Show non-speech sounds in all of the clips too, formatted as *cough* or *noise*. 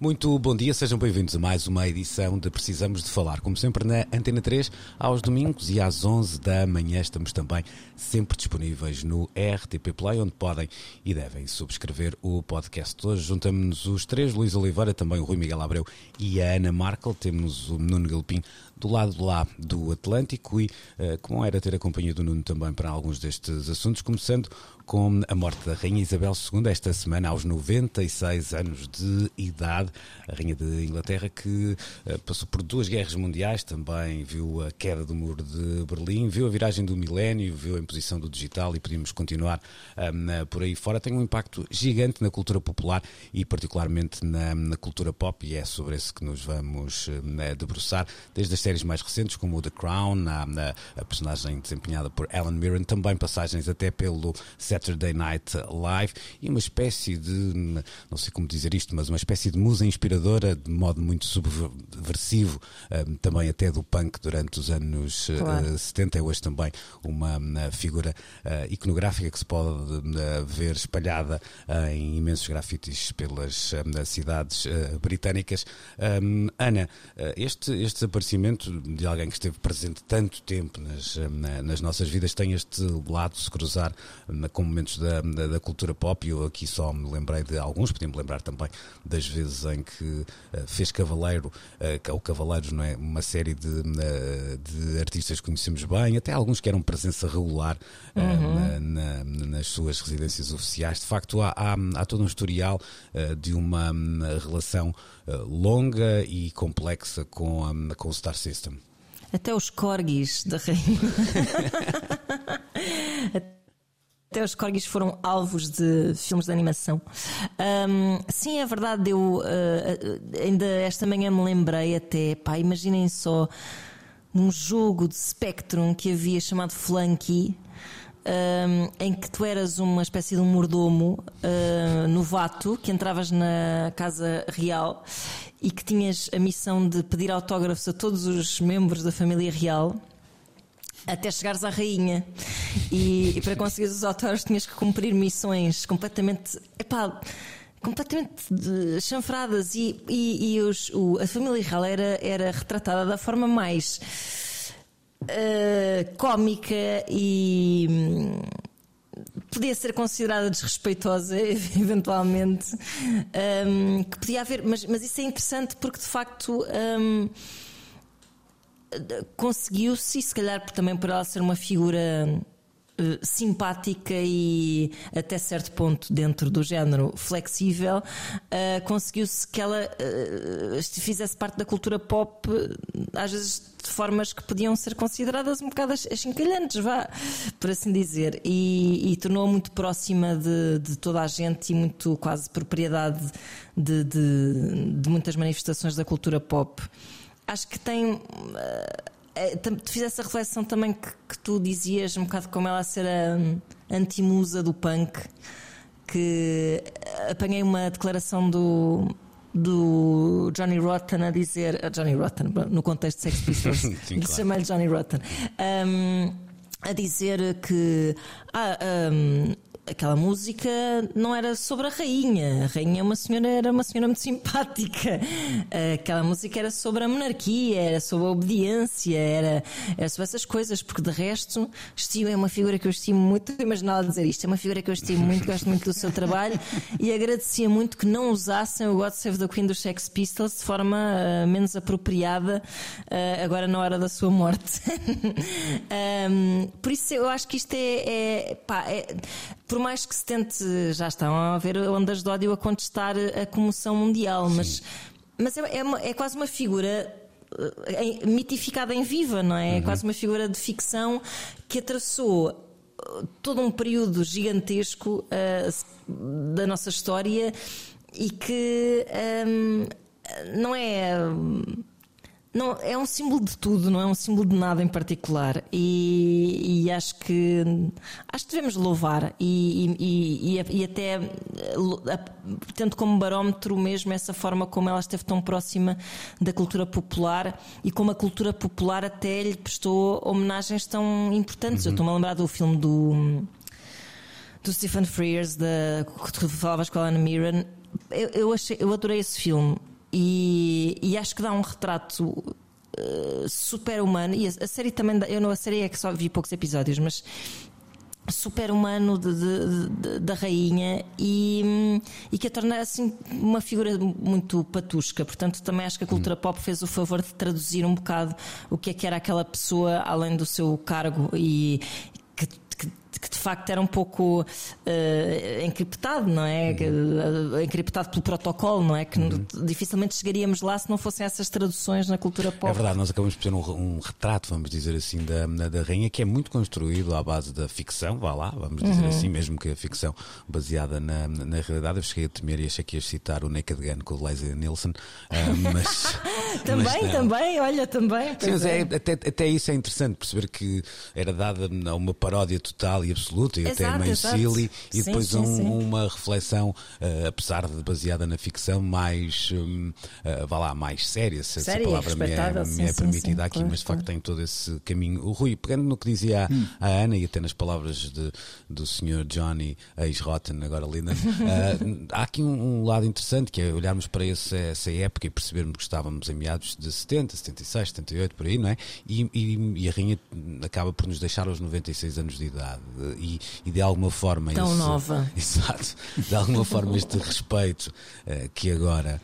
Muito bom dia, sejam bem-vindos a mais uma edição de Precisamos de Falar. Como sempre na Antena 3, aos domingos e às 11 da manhã estamos também sempre disponíveis no RTP Play, onde podem e devem subscrever o podcast. Hoje juntamos-nos os três, Luís Oliveira, também o Rui Miguel Abreu e a Ana Markel. Temos o Nuno Galpim do lado de lá do Atlântico e, uh, como era ter a companhia do Nuno também para alguns destes assuntos, começando com a morte da Rainha Isabel II esta semana aos 96 anos de idade. A Rainha de Inglaterra que uh, passou por duas guerras mundiais, também viu a queda do muro de Berlim, viu a viragem do milénio, viu a imposição do digital e podíamos continuar um, por aí fora. Tem um impacto gigante na cultura popular e particularmente na, na cultura pop e é sobre isso que nos vamos uh, debruçar, desde as séries mais recentes como The Crown, a, a personagem desempenhada por Alan Mirren, também passagens até pelo Saturday Night Live e uma espécie de, não sei como dizer isto, mas uma espécie de musa inspiradora de modo muito subversivo, um, também até do punk durante os anos claro. uh, 70. É hoje também uma, uma figura uh, iconográfica que se pode uh, ver espalhada em imensos grafites pelas cidades britânicas. Um, Ana, este, este desaparecimento de alguém que esteve presente tanto tempo nas, nas nossas vidas tem este lado de se cruzar com momentos da, da, da, cultura pop. Eu aqui só me lembrei de alguns, podíamos lembrar também das vezes em que uh, fez Cavaleiro, uh, ou Cavaleiros, não é? Uma série de, uh, de artistas que conhecemos bem, até alguns que eram presença regular uhum. na, na, nas suas residências oficiais. De facto, há, há, há todo um historial de uma um, relação longa e complexa com, um, com o Star System. Até os corgis da rainha. *laughs* *laughs* Até os corgis foram alvos de filmes de animação. Um, sim, é verdade, eu uh, ainda esta manhã me lembrei até, pá, imaginem só num jogo de Spectrum que havia chamado Flunky. Um, em que tu eras uma espécie de um mordomo uh, novato que entravas na casa real e que tinhas a missão de pedir autógrafos a todos os membros da família real até chegares à rainha. E, e para conseguir os autógrafos tinhas que cumprir missões completamente. Epá, completamente chanfradas e, e, e os, o, a família real era, era retratada da forma mais uh, cómica e hum, podia ser considerada desrespeitosa, *laughs* eventualmente, um, que podia haver, mas, mas isso é interessante porque de facto um, conseguiu-se, se calhar também por ela ser uma figura Uh, simpática e até certo ponto dentro do género flexível, uh, conseguiu-se que ela uh, fizesse parte da cultura pop, às vezes de formas que podiam ser consideradas um bocado achincalhantes, vá, por assim dizer, e, e tornou muito próxima de, de, toda a gente e muito quase propriedade de, de, de muitas manifestações da cultura pop. Acho que tem é, fiz essa reflexão também que, que, tu dizias, um bocado como ela ser a antimusa do punk, que apanhei uma declaração do, do Johnny Rotten a dizer. Johnny Rotten, no contexto de Sex Pistols, *laughs* claro. chamei-lhe Johnny Rotten. Um, a dizer que ah, um, aquela música não era sobre a rainha. A rainha é uma senhora, era uma senhora muito simpática. Aquela música era sobre a monarquia, era sobre a obediência, era, era sobre essas coisas, porque de resto, estimo é uma figura que eu estimo muito. Imaginava dizer isto, é uma figura que eu estimo muito, gosto muito do seu trabalho e agradecia muito que não usassem o God Save the Queen dos Sex Pistols de forma uh, menos apropriada, uh, agora na hora da sua morte. *laughs* um, por isso eu acho que isto é, é, pá, é por mais que se tente, já estão a haver ondas de ódio a contestar a comoção mundial, mas, mas é, é, é, quase uma figura eh, mitificada em viva, não é? É uhum. quase uma figura de ficção que atravessou eh, todo um período gigantesco uh, da nossa história e que um, não é não, é um símbolo de tudo, não é um símbolo de nada em particular. E, e acho que acho que devemos louvar e, e, e, até tendo como barómetro mesmo essa forma como ela esteve tão próxima da cultura popular e como a cultura popular até lhe prestou homenagens tão importantes. Uhum. Eu estou-me a lembrar do filme do do Stephen Frears, da, que tu falavas com a Anna Mirren. Eu, eu, achei, eu adorei esse filme e, e acho que dá um retrato uh, super humano. E a, a, série também, eu não a série é que só vi poucos episódios, mas super humano de, de, de, da rainha e, e que a torna assim uma figura muito patusca. Portanto, também acho que a cultura pop fez o favor de traduzir um bocado o que é que era aquela pessoa além do seu cargo e que que de facto era um pouco uh, encriptado, não é? Uhum. encriptado pelo protocolo, não é? Que uhum. dificilmente chegaríamos lá se não fossem essas traduções na cultura pop. É verdade, nós acabamos de ter um, um retrato, vamos dizer assim, da, da rainha que é muito construído à base da ficção, vá lá, vamos dizer uhum. assim, mesmo que a ficção baseada na, na realidade. Eu cheguei a temer e achei que ia citar o Naked Gun com o Leslie Nielsen, uh, *laughs* mas. também, mas também, olha, também. Sim, mas é, é, até, até isso é interessante perceber que era dada uma paródia total e absoluta e exato, até meio exato. silly e sim, depois sim, um, sim. uma reflexão, uh, apesar de baseada na ficção, mais um, uh, vá lá, mais séria, se essa palavra me é, me é permitida aqui, claro, mas de facto tem todo esse caminho. O Rui, pegando no que dizia hum. a, Ana e até nas palavras de, do senhor Johnny ex-Rotten, agora Linda, uh, há aqui um, um, lado interessante que é olharmos para esse, essa época e percebermos que estávamos em meados de 70, 76, 78, por aí, não é? E, e, e a rainha acaba por nos deixar aos 96 anos de idade. E, e de alguma forma. Tão nova. *laughs* Exato. De alguma forma, este respeito uh, que agora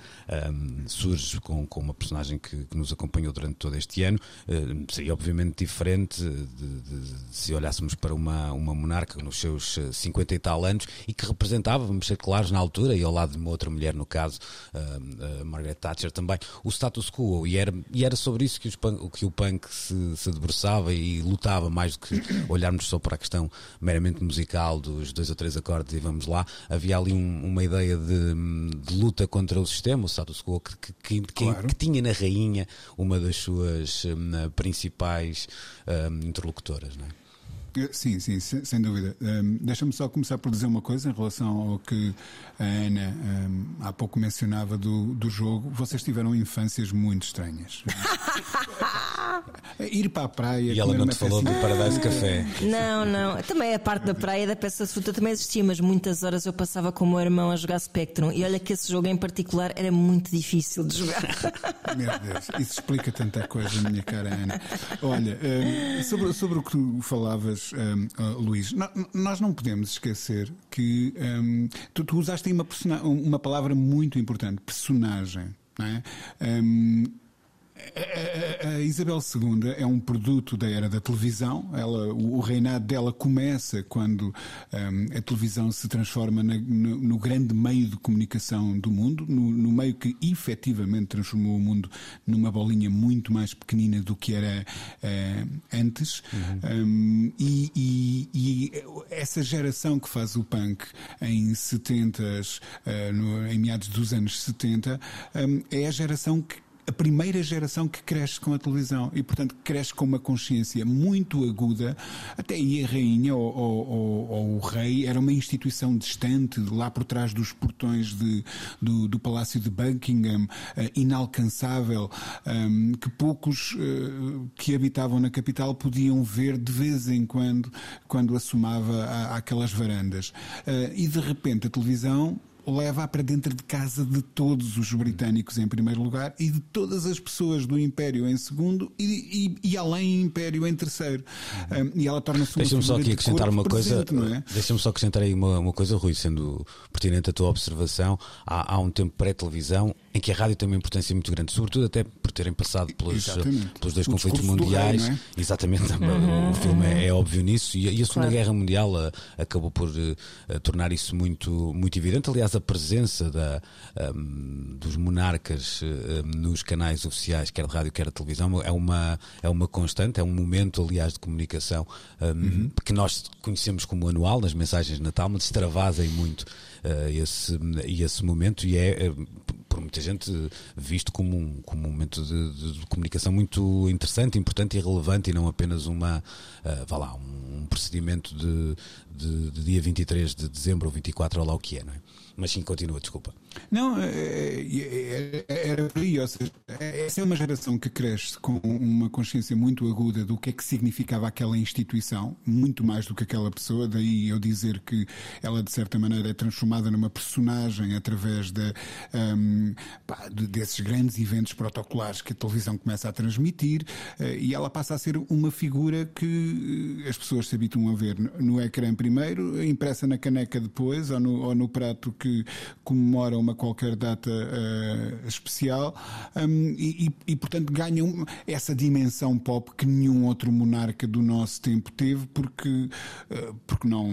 um, surge com, com uma personagem que, que, nos acompanhou durante todo este ano uh, seria obviamente diferente de, de, de, se olhássemos para uma, uma monarca nos seus 50 e tal anos e que representava, vamos ser claros, na altura, e ao lado de uma outra mulher, no caso, uh, Margaret Thatcher também, o status quo. E era, e era sobre isso que, os punk, que o punk se, se debruçava e lutava mais do que olharmos só para a questão meramente musical dos dois ou três acordes e vamos lá. Havia ali um, uma ideia de, de, luta contra o sistema, o status quo, que, que, que, claro. que tinha na rainha uma das suas um, principais um, interlocutoras. Não é? Sim, sim, sem dúvida. Um, Deixa-me só começar por dizer uma coisa em relação ao que a Ana um, há pouco mencionava do, do jogo. Vocês tiveram infâncias muito estranhas. *laughs* Ir para a praia. E ela não te falou do Paradise Café. Não, não. Também a parte da praia da peça de fruta também existia, mas muitas horas eu passava com o meu irmão a jogar Spectrum. E olha que esse jogo em particular era muito difícil de jogar. *laughs* Meu Deus, isso explica tanta coisa, minha cara Ana. Olha, um, sobre, sobre o que tu falavas, um, uh, Luís, nós não podemos esquecer que um, tu, tu, usaste aí uma, uma palavra muito importante, personagem. Não é? Um, a, Isabel II é um produto da era da televisão. Ela, o, reinado dela começa quando um, a televisão se transforma na, no, no, grande meio de comunicação do mundo, no, no, meio que efetivamente transformou o mundo numa bolinha muito mais pequenina do que era uh, antes. Uhum. Um, e, e, e, essa geração que faz o punk em 70, uh, no, em meados dos anos 70, um, é a geração que a primeira geração que cresce com a televisão e, portanto, cresce com uma consciência muito aguda. Até aí a rainha ou, ou, ou, o rei era uma instituição distante, lá por trás dos portões de, do, do Palácio de Buckingham, uh, inalcançável, ehm, que poucos uh, que habitavam na capital podiam ver de vez em quando, quando assomava aquelas varandas. Uh, e de repente a televisão leva para dentro de casa de todos os britânicos em primeiro lugar e de todas as pessoas do Império em segundo e, e, e além Império em terceiro. Um, e ela torna-se uma Deixa-me só aqui acrescentar uma coisa. É? Deixa-me só acrescentar aí uma, uma coisa, Rui, sendo pertinente a tua observação. Há, há um tempo pré-televisão em que a rádio tem uma importância muito grande, sobretudo até por terem passado pelos, pelos dois o conflitos mundiais. Rei, é? Exatamente, *laughs* uhum. o filme é, é, óbvio nisso. E, e a Segunda claro. Guerra Mundial a, eh, acabou por a, eh, tornar isso muito, muito evidente. Aliás, a presença da, um, dos monarcas um, nos canais oficiais, quer de rádio, quer de televisão, é uma, é uma constante, é um momento, aliás, de comunicação um, uhum. que nós conhecemos como anual nas mensagens de Natal, mas extravasem muito uh, esse, esse momento e é por muita gente visto como um, como um momento de, de, comunicação muito interessante, importante e relevante e não apenas uma, uh, vá lá, um, um procedimento de, de, de, dia 23 de dezembro ou 24 ou lá o que é, não é? Mas sim, continua, desculpa. Não, é, é, é, era por aí. Ou seja, essa é uma geração que cresce com uma consciência muito aguda do que é que significava aquela instituição, muito mais do que aquela pessoa. Daí eu dizer que ela, de certa maneira, é transformada numa personagem através de, um, pá, desses grandes eventos protocolares que a televisão começa a transmitir eh, e ela passa a ser uma figura que as pessoas se habituam a ver no ecrã primeiro, impressa na caneca depois ou no, ou no prato que que comemora uma qualquer data uh, especial um, e, e, portanto, ganham essa dimensão pop que nenhum outro monarca do nosso tempo teve, porque, uh, porque não,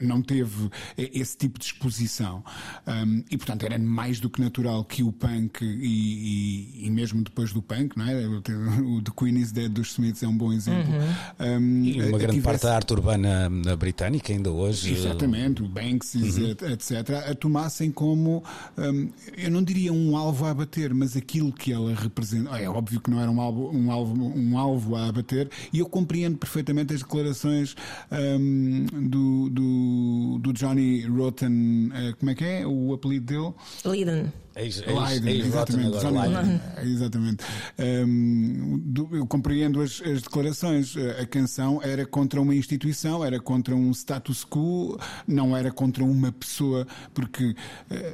não teve esse tipo de exposição. Um, e, portanto, era mais do que natural que o punk e, e, mesmo depois do punk, não é? O The Queen is Dead dos Smiths é um bom exemplo. Uhum. Um, e uma grande tivesse... parte da arte urbana britânica ainda hoje. Exatamente, o Banksy, uhum. etc tomassem como, hum, eu não diria um alvo a abater, mas aquilo que ela representa. É óbvio que não era um alvo, um alvo, um alvo a abater, e eu compreendo perfeitamente as declarações hum, do, do, do, Johnny Rotten, uh, como é que é o apelido dele? Liden. Leiden, exatamente. Leiden. exatamente. Um, eu compreendo as, as, declarações. A canção era contra uma instituição, era contra um status quo, não era contra uma pessoa, porque uh,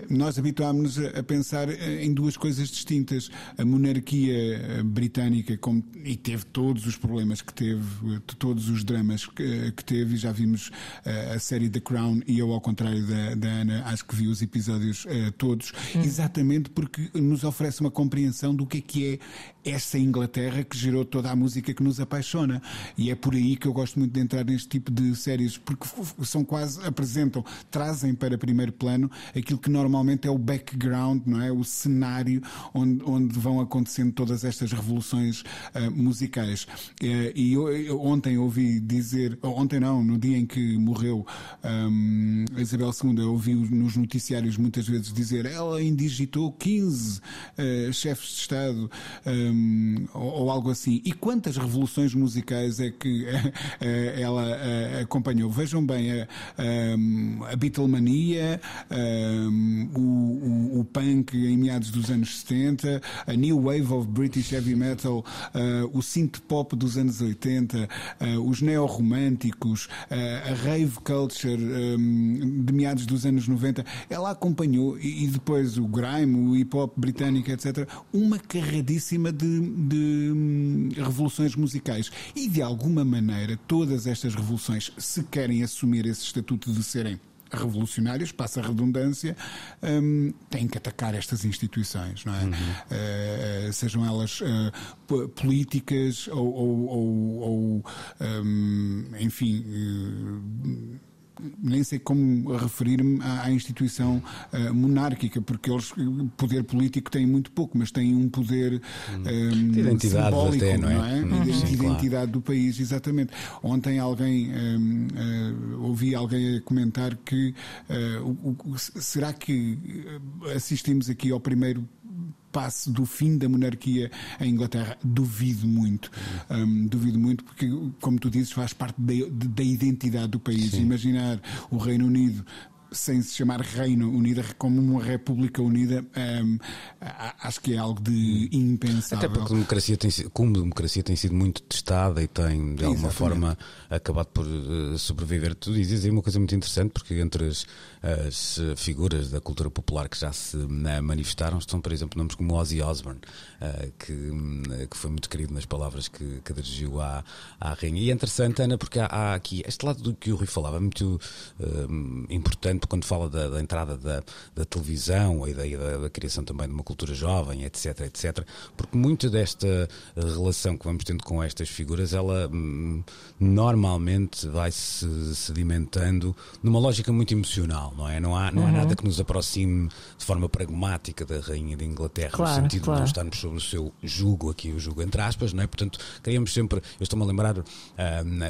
nós habituámos-nos a, a, pensar eh, em duas coisas distintas. A monarquia eh, britânica, como, e teve todos os problemas que teve, todos os dramas que, que teve, e já vimos uh, a série The Crown, e eu, ao contrário da, da Ana, acho que vi os episódios uh, todos. Hum. Exatamente exatamente porque nos oferece uma compreensão do que é que é essa Inglaterra que gerou toda a música que nos apaixona. E é por aí que eu gosto muito de entrar neste tipo de séries, porque são quase, apresentam, trazem para primeiro plano aquilo que normalmente é o background, não é? O cenário onde, onde vão acontecendo todas estas revoluções uh, musicais. Uh, e eu, eu, ontem ouvi dizer, ontem não, no dia em que morreu um, Isabel II, eu ouvi nos noticiários muitas vezes dizer ela indigitou 15 uh, eh, chefes de Estado. Um, um, ou, algo assim. E quantas revoluções musicais é que uh, *laughs* ela uh, acompanhou? Vejam bem, a, um, a Beatlemania, um, o, o, o, punk em meados dos anos 70, a New Wave of British Heavy Metal, o synth pop dos anos 80, os neorromânticos, a rave culture de meados dos anos 90. Ela acompanhou, e, e depois o grime, o hip hop britânico, etc., uma carradíssima de de, de hum, revoluções musicais. E de alguma maneira, todas estas revoluções, se querem assumir esse estatuto de serem revolucionários, passa a redundância, um, têm que atacar estas instituições, não é? Uhum. Uh, sejam elas uh, políticas ou, ou, ou, ou um, enfim. Nem sei como referir-me à, à, instituição uh, monárquica, porque eles, poder político têm muito pouco, mas têm um poder um, de identidade simbólico, até, não é? Não é? Uhum. De identidade claro. do país, exatamente. Ontem alguém, um, uh, ouvi alguém comentar que uh, o, o, será que assistimos aqui ao primeiro passe do fim da monarquia em Inglaterra. Duvido muito. Um, duvido muito porque, como tu dizes, faz parte da, da identidade do país. Sim. Imaginar o Reino Unido sem se chamar Reino Unido, como uma República Unida, um, acho que é algo de impensável. Até porque a democracia tem, como a democracia tem sido muito testada e tem, de alguma Exatamente. forma, acabado por uh, sobreviver. Tu dizes aí uma coisa muito interessante, porque entre as, as figuras da cultura popular que já se né, manifestaram estão, por exemplo, nomes como Ozzy Osbourne, uh, que, hum, que foi muito querido nas palavras que, que dirigiu à, à rainha. E é interessante, Ana, porque há, há aqui este lado do que o Rui falava, muito uh, importante quando fala da, da entrada da, da, televisão, a ideia da, da, criação também de uma cultura jovem, etc, etc, porque muito desta relação que vamos tendo com estas figuras, ela hum, normalmente vai se sedimentando numa lógica muito emocional, não é? Não há, não uhum. há nada que nos aproxime de forma pragmática da Rainha de Inglaterra, claro, no sentido claro. de não estarmos sob o seu jugo, aqui o jugo entre aspas, não é? Portanto, queríamos sempre, eu estou-me a lembrar, uh,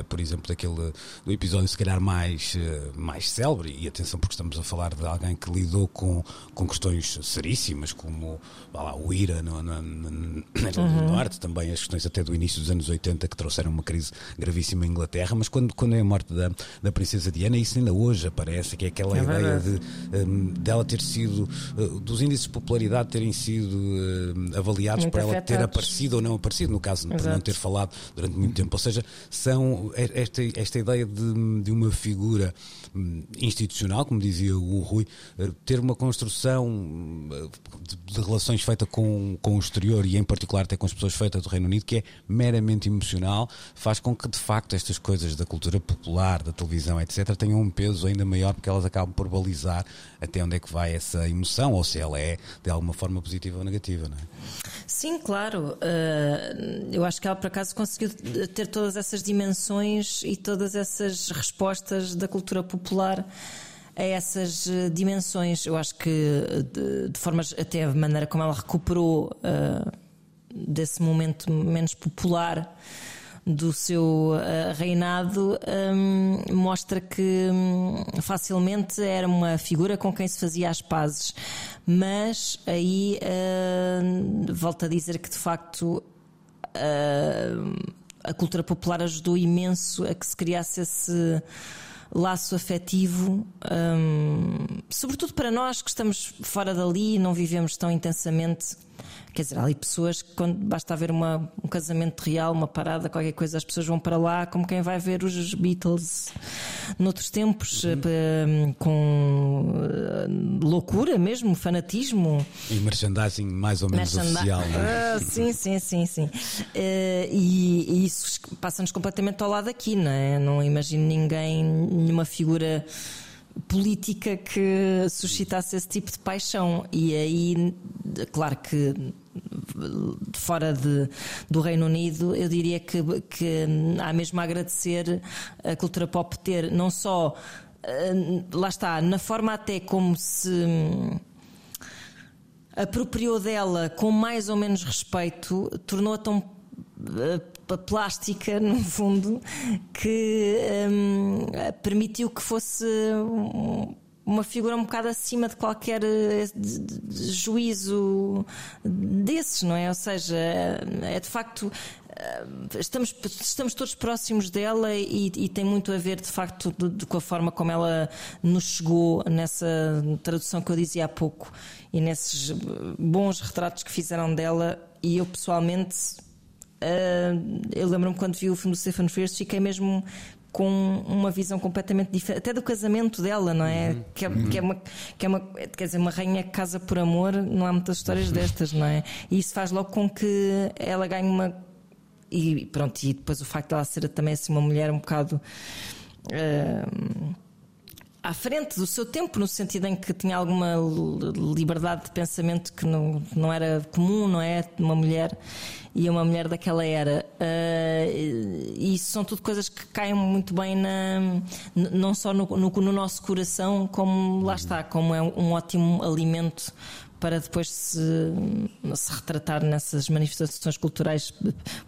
por exemplo, daquele do episódio se calhar mais, uh, mais célebre, e atenção porque estamos a falar de alguém que lidou com, com questões seríssimas, como lá, o IRA no, no, no, uhum. Norte, também as questões até do início dos anos 80 que trouxeram uma crise gravíssima em Inglaterra, mas quando, quando é a morte da, da Princesa Diana, isso ainda hoje aparece, que é aquela é ideia de, um, dela ter sido, uh, dos índices de popularidade terem sido uh, avaliados muito por ela afetados. ter aparecido ou não aparecido, no caso, Exato. por não ter falado durante muito tempo. Ou seja, são esta, esta ideia de, de uma figura institucional, como dizia o Rui, uh, ter uma construção de, de relações feita com, com o exterior e, em particular, até com as pessoas feitas do Reino Unido, que é meramente emocional, faz com que, de facto, estas coisas da cultura popular, da televisão, etc., tenham um peso ainda maior porque elas acabam por balizar até onde é que vai essa emoção ou se ela é de alguma forma positiva ou negativa, não é? Sim, claro. Uh, eu acho que ela, por acaso, conseguiu ter todas essas dimensões e todas essas respostas da cultura popular a essas eh, dimensões. Eu acho que, de, de formas, até a maneira como ela recuperou uh, desse momento menos popular do seu uh, reinado um, mostra que um, facilmente era uma figura com quem se fazia as pazes. Mas aí uh, volto a dizer que de facto a cultura popular ajudou imenso a que se criasse esse laço afetivo, um, sobretudo para nós que estamos fora dali e não vivemos tão intensamente. Quer dizer, há ali pessoas que quando basta haver uma, um casamento real, uma parada, qualquer coisa, as pessoas vão para lá como quem vai ver os Beatles noutros tempos, uhum. Eh, com loucura mesmo, fanatismo. E merchandising mais ou menos oficial. É? Uh, sim, sim, sim, sim. Uh, e, e, isso passa-nos completamente ao lado aqui, não é? Não imagino ninguém, nenhuma figura política que suscitasse esse tipo de paixão. E aí, claro que fora de, do Reino Unido, eu diria que, que há mesmo a agradecer a cultura pop ter não só, lá está, na forma até como se hum, apropriou dela com mais ou menos respeito, tornou-a tão uh, plástica, *laughs* no fundo, que um, permitiu que fosse um, uma figura um bocado acima de qualquer juízo desses, não é? Ou seja, é de facto estamos, estamos todos próximos dela e, e, tem muito a ver, de facto, de, de, com a forma como ela nos chegou nessa tradução que eu dizia há pouco e nesses bons retratos que fizeram dela. E eu pessoalmente, uh, eu lembro-me quando vi o filme do Stephen Frears, fiquei mesmo com uma visão completamente diferente, até do casamento dela, não é? Uhum. Que, é uhum. que, é uma, que é uma, quer dizer, uma rainha que casa por amor, não há muitas histórias uhum. destas, não é? E isso faz logo com que ela ganhe uma. E pronto, e depois o facto de ela ser também assim uma mulher um bocado. Uh, à frente do seu tempo, no sentido em que tinha alguma liberdade de pensamento que não, não era comum, não é? Uma mulher e uma mulher daquela era. Uh, e isso são tudo coisas que caem muito bem na, não só no, no, no nosso coração, como lá está, como é um ótimo alimento para depois se, se, retratar nessas manifestações culturais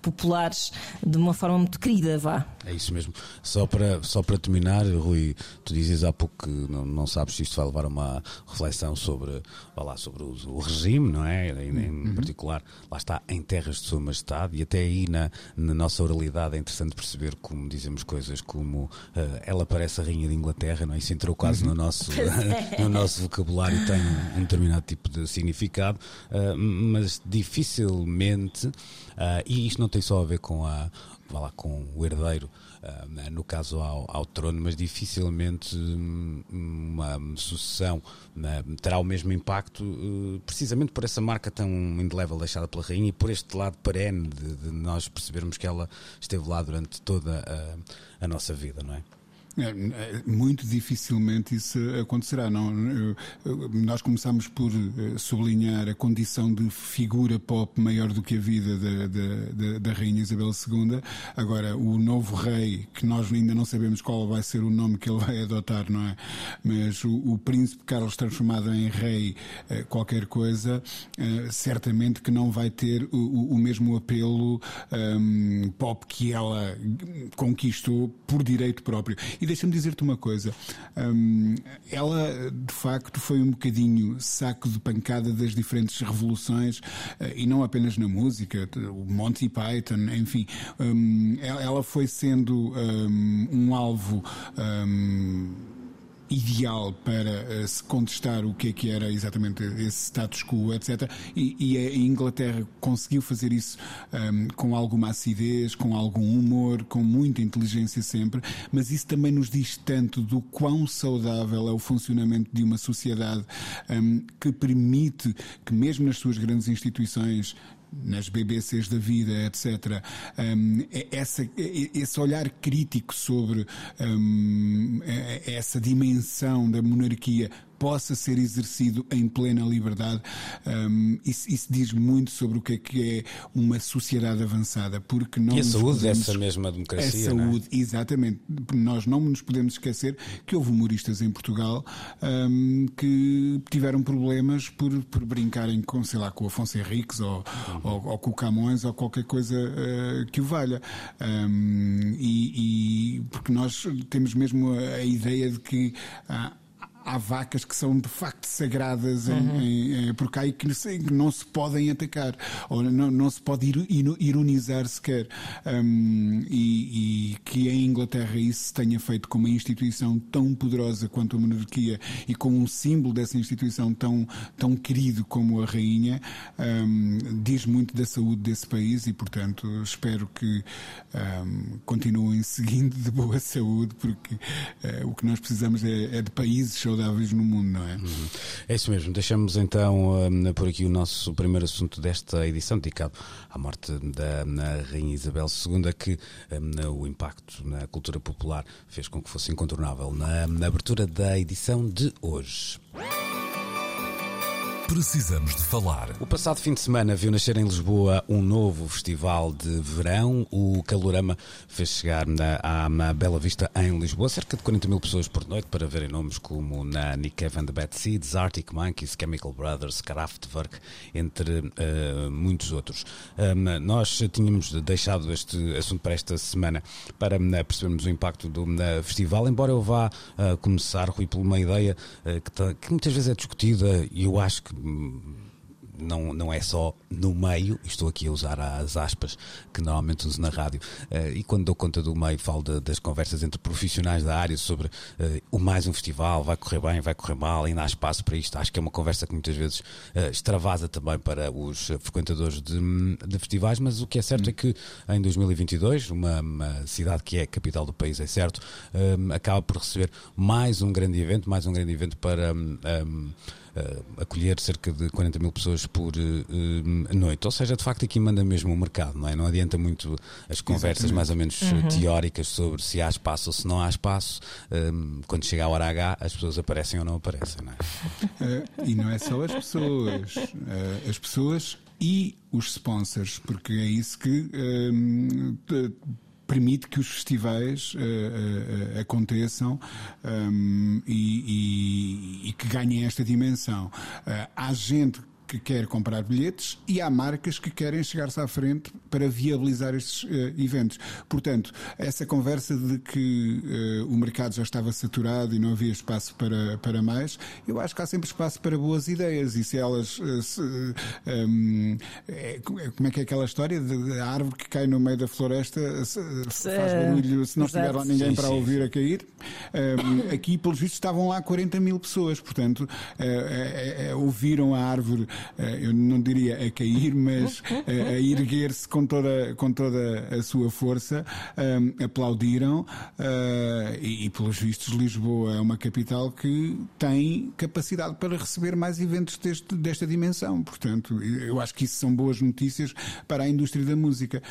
populares de uma forma muito querida, vá. É isso mesmo. Só para, só para terminar, Rui, tu dizes há pouco que não, não sabes se isto vai levar a uma reflexão sobre, lá, sobre o, o regime, não é? Em, em uhum. particular, lá está, em terras de Sua Majestade, e até aí na, na nossa oralidade é interessante perceber como dizemos coisas como uh, ela parece a Rainha de Inglaterra, não é? Isso entrou quase uhum. no, nosso, *laughs* no nosso vocabulário e tem um, um determinado tipo de significado, uh, mas dificilmente, uh, e isto não tem só a ver com, a, lá, com o herdeiro, uh, no caso ao, ao, trono, mas dificilmente um, uma sucessão terá o mesmo impacto, precisamente por essa marca tão indelével deixada pela rainha e por este lado perene de, de nós percebermos que ela esteve lá durante toda a, a nossa vida, não é? É, é, muito dificilmente isso acontecerá. Não, nós começamos por eh, sublinhar a condição de figura pop maior do que a vida da, da, da Rainha Isabel II. Agora, o novo rei, que nós ainda não sabemos qual vai ser o nome que ele vai adotar, não é? Mas o, o príncipe Carlos transformado em rei eh, qualquer coisa, eh, certamente que não vai ter o, o mesmo apelo um, pop que ela conquistou por direito próprio. E deixa-me dizer-te uma coisa. Um, ela, de facto, foi um bocadinho saco de pancada das diferentes revoluções, uh, e não apenas na música, o Monty Python, enfim. Um, ela foi sendo um, um alvo ideal para uh, se contestar o que é que era exatamente esse status quo, etc. E, e a Inglaterra conseguiu fazer isso um, ehm, com alguma acidez, com algum humor, com muita inteligência sempre, mas isso também nos diz tanto do quão saudável é o funcionamento de uma sociedade um, ehm, que permite que mesmo nas suas grandes instituições nas BBCs da vida, etc. Um, é essa, é, esse olhar crítico sobre um, essa dimensão da monarquia possa ser exercido em plena liberdade. Um, isso, isso, diz muito sobre o que é que é uma sociedade avançada, porque não e a saúde podemos... dessa mesma democracia. A é? saúde, é? exatamente. Nós não nos podemos esquecer que houve humoristas em Portugal um, que tiveram problemas por, por brincarem com, sei lá, com o Afonso Henriques ou, uhum. ou, ou, com o Camões ou qualquer coisa uh, que o valha. Um, e, e, porque nós temos mesmo a, a ideia de que. Ah, há vacas que são de facto sagradas uhum. em, em, por cá e que não se podem atacar ou não, não se pode ironizar sequer. Um, e, e, que em Inglaterra isso se tenha feito com uma instituição tão poderosa quanto a monarquia e com um símbolo dessa instituição tão, tão querido como a rainha, um, diz muito da saúde desse país e, portanto, espero que um, continuem seguindo de boa saúde, porque uh, o que nós precisamos é, é de países saudáveis no mundo, não é? Uhum. É isso mesmo. Deixamos então um, por aqui o nosso primeiro assunto desta edição, dedicado à morte da Rainha Isabel II, que um, o impacto na cultura popular fez com que fosse incontornável na, na abertura da edição de hoje. Precisamos de falar. O passado fim de semana viu nascer em Lisboa um novo festival de verão. O Calorama fez chegar na, à Bela Vista em Lisboa cerca de 40 mil pessoas por noite para verem nomes como na Nick and the Bad Seeds, Arctic Monkeys, Chemical Brothers, Kraftwerk, entre uh, muitos outros. Um, nós tínhamos deixado este assunto para esta semana para uh, percebermos o impacto do uh, festival, embora eu vá começar, Rui, por uma ideia que, tá, que muitas vezes é discutida e eu acho que não, não é só no meio, estou aqui a usar as aspas que normalmente uso na rádio, uh, e quando dou conta do meio falo de, das conversas entre profissionais da área sobre uh, o mais um festival, vai correr bem, vai correr mal, ainda há espaço para isto. Acho que é uma conversa que muitas vezes uh, extravasa também para os frequentadores de, de, festivais, mas o que é certo hum. é que em 2022, uma, uma, cidade que é a capital do país, é certo, acaba por receber mais um grande evento, mais um grande evento para. Um, um, acolher cerca de 40 mil pessoas por uh, noite. Ou seja, de facto aqui manda mesmo o mercado, não é? Não adianta muito as conversas Exatamente. mais ou menos uhum. teóricas sobre se há espaço ou se não há espaço. quando chega a hora H, as pessoas aparecem ou não aparecem, não é? e não é só as pessoas. as pessoas e os sponsors, porque é isso que permite que os festivais uh, uh, aconteçam um, e, e, e, que ganhem esta dimensão. Há gente que quer comprar bilhetes e há marcas que querem chegar-se à frente para viabilizar estes uh, eventos. Portanto, essa conversa de que uh, o mercado já estava saturado e não havia espaço para, para mais, eu acho que há sempre espaço para boas ideias e se elas. Uh, se, um, é, como é que é aquela história de, a árvore que cai no meio da floresta se, se faz barulho se não estiver lá ninguém sim, para sim. ouvir a cair? Um, aqui, pelos vistos, estavam lá 40 mil pessoas, portanto, ouviram a árvore eu não diria a cair, mas a, a erguer-se com toda, com toda a sua força, eh, aplaudiram uh, e, pelos vistos, Lisboa é uma capital que tem capacidade para receber mais eventos deste, desta dimensão. Portanto, eu acho que isso são boas notícias para a indústria da música.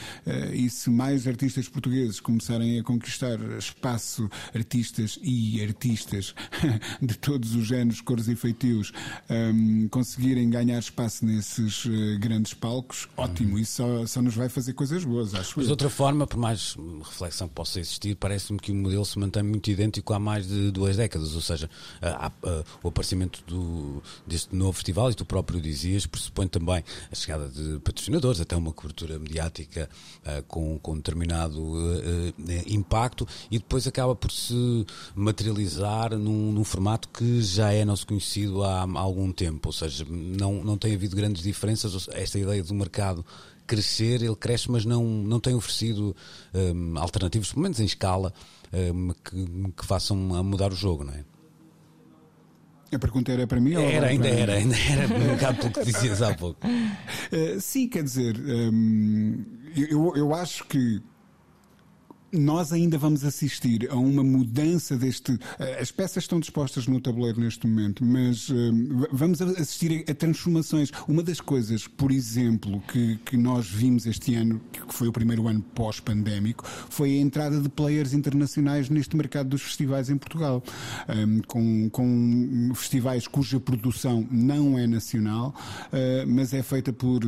E se mais artistas portugueses começarem a conquistar espaço, artistas e artistas *laughs* de todos os géneros, cores e feitios, conseguirem ganhar ganhar espaço nesses uh, grandes palcos, ótimo, uhum. isso só, só, nos vai fazer coisas boas, acho Mas de outra forma, por mais reflexão que possa existir, parece-me que o modelo se mantém muito idêntico há mais de duas décadas, ou seja, há, há, o aparecimento do, deste novo festival, e tu próprio dizias, pressupõe também a chegada de patrocinadores, até uma cobertura mediática uh, com, com determinado uh, impacto, e depois acaba por se materializar num, num formato que já é nosso conhecido há, há algum tempo, ou seja, não, não tem havido grandes diferenças. Esta ideia do mercado crescer, ele cresce, mas não, não tem oferecido um, alternativas, pelo menos em escala, um, que, que façam mudar o jogo, não é? A pergunta era para mim? Era, ainda era, ainda era, um bocado pelo que dizias há pouco. Uh, *laughs* sim, quer dizer, um, eu, eu acho que nós ainda vamos assistir a uma mudança deste. Eh, as peças estão dispostas no tabuleiro neste momento, mas uh, vamos assistir a, transformações. Uma das coisas, por exemplo, que, que nós vimos este ano, que foi o primeiro ano pós-pandémico, foi a entrada de players internacionais neste mercado dos festivais em Portugal, com, com festivais cuja produção não é nacional, uh, mas é feita por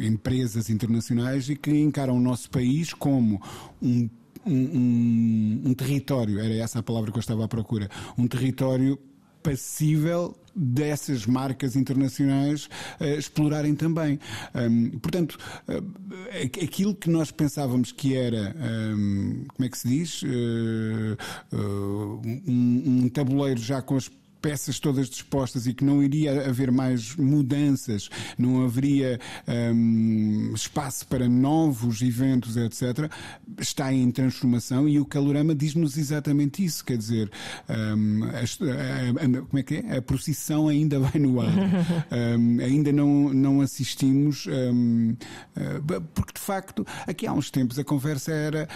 empresas internacionais e que encaram o nosso país como um um, um, território, era essa a palavra que eu estava à procura, um território passível dessas marcas internacionais uh, explorarem também. Um, portanto, uh, aquilo que nós pensávamos que era, um, como é que se diz, uh, um, um tabuleiro já com as peças todas dispostas e que não iria haver mais mudanças, não haveria um, espaço para novos eventos, etc., está em transformação e o Calorama diz-nos exatamente isso. Quer dizer, um, a, a, como é que é? A procissão ainda vai no ar. *laughs* Um, ainda não, não assistimos, hum, eh, porque de facto, aqui há uns tempos a conversa era,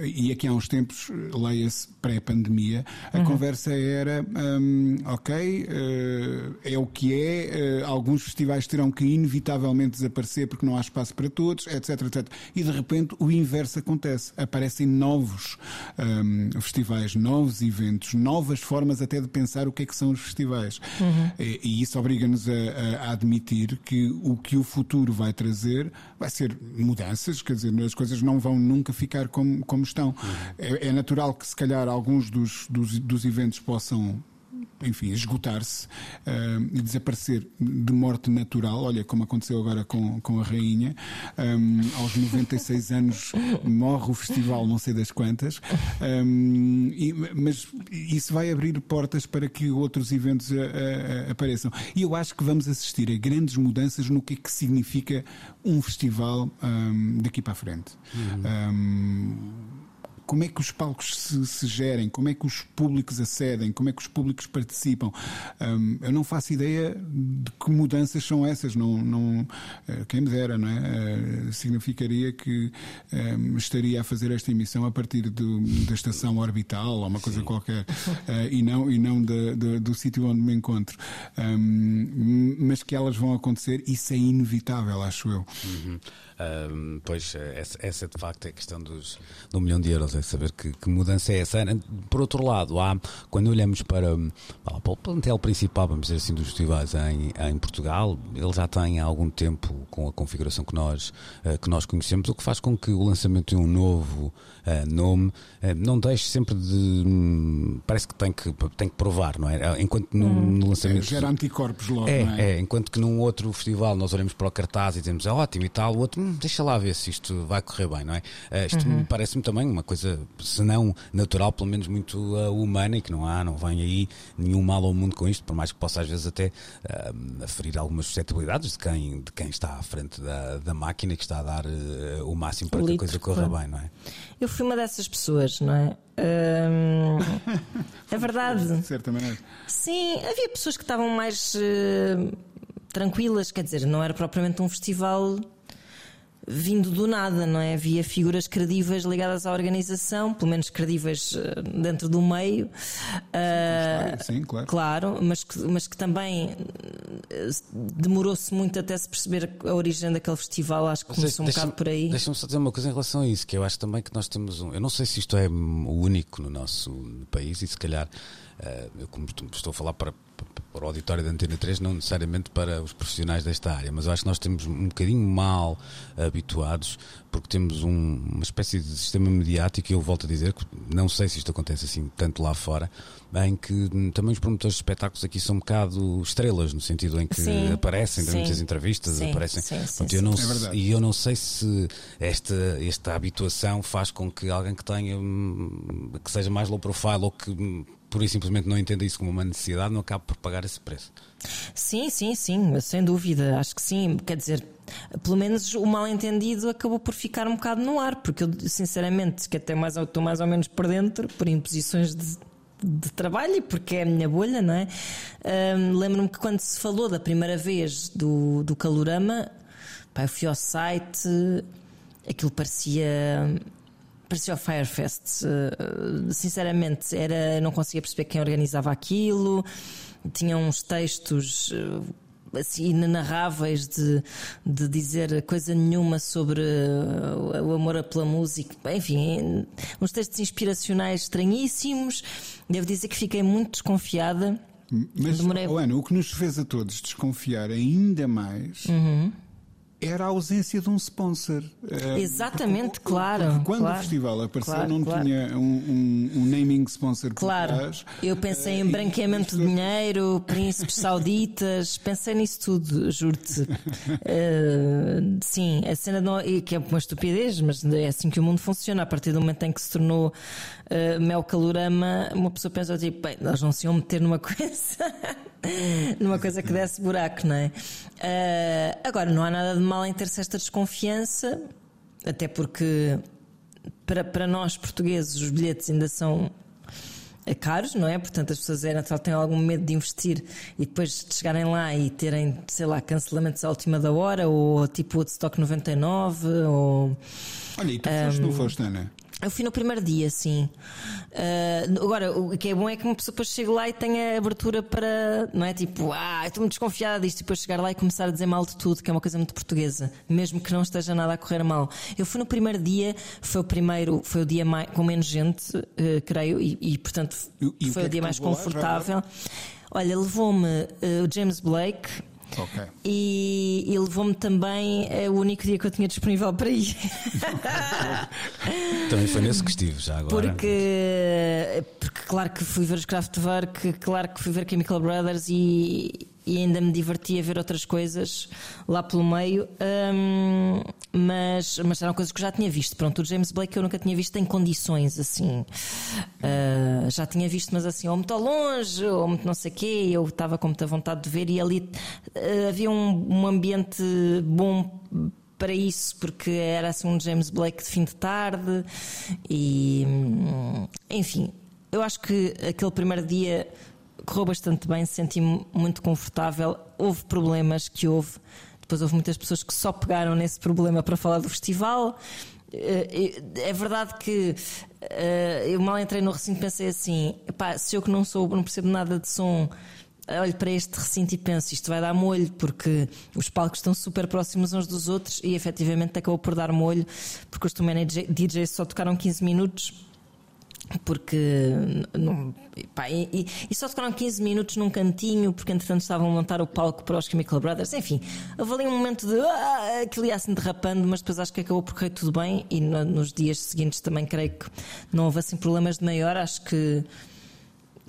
e aqui há uns tempos, leia-se pré-pandemia, a uhum. conversa era hum, ok, uh, é o que é, uh, alguns festivais terão que inevitavelmente desaparecer porque não há espaço para todos, etc, etc. E de repente o inverso acontece. Aparecem novos um, ehm, festivais, novos eventos, novas formas até de pensar o que é que são os festivais. Uhum. E, e, isso obriga-nos a, a, admitir que o que o futuro vai trazer vai ser mudanças, quer dizer, as coisas não vão nunca ficar como, como estão. Uhum. É, é, natural que se calhar alguns dos, dos, dos eventos possam enfim, esgotar-se uh, e desaparecer de morte natural. Olha como aconteceu agora com, com a Rainha. Um, aos 96 anos morre o festival, não sei das quantas. Um, e, mas isso vai abrir portas para que outros eventos a, a, a apareçam. E eu acho que vamos assistir a grandes mudanças no que é que significa um festival um, daqui para a frente. Uhum como é que os palcos se, se, gerem, como é que os públicos acedem, como é que os públicos participam. Um, eu não faço ideia de que mudanças são essas, não, não, eh, quem me dera, não é? Uh, significaria que um, estaria a fazer esta emissão a partir do, da estação orbital ou uma coisa Sim. qualquer, uh, e não, e não de, de, do sítio onde me encontro. Um, mas que elas vão acontecer, isso é inevitável, acho eu. Uhum. Um, pois, essa, essa, de facto é a questão dos, do milhão de euros, é saber que, que, mudança é essa. Por outro lado, há, quando olhamos para, para o plantel principal, vamos dizer assim, dos festivais em, em Portugal, ele já tem há algum tempo com a configuração que nós, uh, que nós conhecemos, o que faz com que o lançamento de um novo uh, nome não deixe sempre de. Um, parece que tem, que tem que provar, não é? Enquanto no, hum. no lançamento. É, gera anticorpos logo, é, é? é? Enquanto que num outro festival nós olhamos para o cartaz e dizemos é ótimo e tal, o outro hum, deixa lá ver se isto vai correr bem, não é? Uh, isto uhum. parece-me também uma coisa, se não natural, pelo menos muito uh, humana e que não há, não vem aí nenhum mal ao mundo com isto, por mais que possa às vezes até uh, aferir algumas suscetibilidades de quem, de quem está à frente da, da máquina e que está a dar o máximo para o que a coisa corra claro. bem, não é? Eu fui uma dessas pessoas, não é? Hum, é verdade. *laughs* Certamente. Sim, havia pessoas que estavam mais uh, tranquilas, quer dizer, não era propriamente um festival vindo do nada, não é? Havia figuras credíveis ligadas à organização, pelo menos credíveis eh, dentro do meio. Uh, sim, claro. Claro, mas que, mas que também eh, demorou-se muito até se perceber a origem daquele festival. Acho que começou um bocado por aí. Deixa-me só dizer uma coisa em relação a isso, que eu acho também que nós temos um. Eu não sei se isto é o único no nosso país e se calhar. Uh, eu como estou a falar para para o auditório da Antena 3, não necessariamente para os profissionais desta área, mas eu acho que nós temos um bocadinho mal habituados, porque temos um, uma espécie de sistema mediático, e eu volto a dizer que não sei se isto acontece assim tanto lá fora, em que também os promotores de espetáculos aqui são um bocado estrelas, no sentido em que Sim, aparecem em sim. muitas entrevistas, Sim, aparecem. sim, sim, Portanto, eu não É e eu não sei se esta, esta habituação faz com que alguém que tenha hum, que seja mais low profile ou que pura e simplesmente não entenda isso como uma necessidade, não acabe por pagar esse preço. Sim, sim, sim, sem dúvida, acho que sim. Quer dizer, pelo menos o mal-entendido acabou por ficar um bocado no ar, porque eu, sinceramente, que até mais, estou mais ou menos por dentro, por imposições de, de trabalho porque é a minha bolha, não é? Lembro-me que quando se falou da primeira vez do, do Calorama, pá, eu fui ao site, aquilo parecia. Parecia o Firefest, eh, sinceramente, era, eu não conseguia perceber quem organizava aquilo. Tinha uns textos eh, assim inenarráveis de, de dizer coisa nenhuma sobre eh, o amor pela música. Enfim, uns textos inspiracionais estranhíssimos. Devo dizer que fiquei muito desconfiada. Mas, Demorei- Ana, o que nos fez a todos desconfiar ainda mais Uhum. Era a ausência de um sponsor. Eh, Exatamente, porque- claro, quando claro. o festival apareceu, Claro, não claro. tinha um, um- um naming sponsor por Claro, trás. eu pensei Eh, em e- branqueamento e- de dinheiro, príncipes sauditas, pensei nisso tudo, juro-te. Eh, sim, a cena não, que é uma estupidez, mas é assim que o mundo funciona. A partir do momento em que se tornou eh, mel calorama, uma pessoa pensa tipo, bem, nós não se iam meter numa *laughs* coisa, *laughs* numa coisa que desse buraco, não é? Eh, agora, não há nada de mal em ter-se esta desconfiança, até porque para, para nós portugueses os bilhetes ainda são eh, caros, não é? Portanto, as pessoas eram, têm algum medo de investir e depois de chegarem lá e terem, sei lá, cancelamentos à última da hora ou tipo Woodstock 99 ou... Olha, e tu foste, não foste, Ana? Eu fui no primeiro dia, sim. Ah, agora, o que é bom é que uma pessoa depois chega lá e tenha abertura para. Não é tipo, ah, eu estou muito desconfiada disto, e depois chegar lá e começar a dizer mal de tudo, que é uma coisa muito portuguesa, mesmo que não esteja nada a correr mal. Eu fui no primeiro dia, foi o primeiro, foi o dia mais, com menos gente, eh, creio, e, e, portanto E- e o foi que é o dia que mais levou lá, já confortável. Olha, levou-me eh, o James Blake. Ok. E, e levou-me também é o único dia que eu tinha disponível para ir. *laughs* Também foi nesse que estive já agora. Porque, porque claro que fui ver os Kraftwerk, claro que fui ver Chemical Brothers e, e ainda me diverti a ver outras coisas lá pelo meio, hum, mas, mas eram coisas que eu já tinha visto. Pronto, o James Blake eu nunca tinha visto em condições assim. Ah, já tinha visto, mas assim, ou muito ao longe, ou muito não sei o quê, eu estava com muita vontade de ver e ali ah, havia um, um ambiente bom para isso, porque era assim um James Blake de fim de tarde e enfim, eu acho que aquele primeiro dia correu bastante bem, senti-me muito confortável. Houve problemas que houve, depois houve muitas pessoas que só pegaram nesse problema para falar do festival. Eh, É verdade que eh, eu mal entrei no recinto pensei assim: "Epá, se eu que não sou, não percebo nada de som, olho para este recinto e penso isto vai dar molho, porque os palcos estão super próximos uns dos outros e efetivamente acabou por dar molho, porque os Tomé DJs só tocaram 15 minutos. Porque não, pá, e, e- só tocaram 15 minutos num cantinho, porque entretanto estavam a montar o palco para os Chemical Brothers. Enfim, houve ali um momento de ah, aquilo ia assim derrapando, mas depois acho que acabou por correr tudo bem. E no- nos dias seguintes também creio que não houve assim problemas de maior. Acho que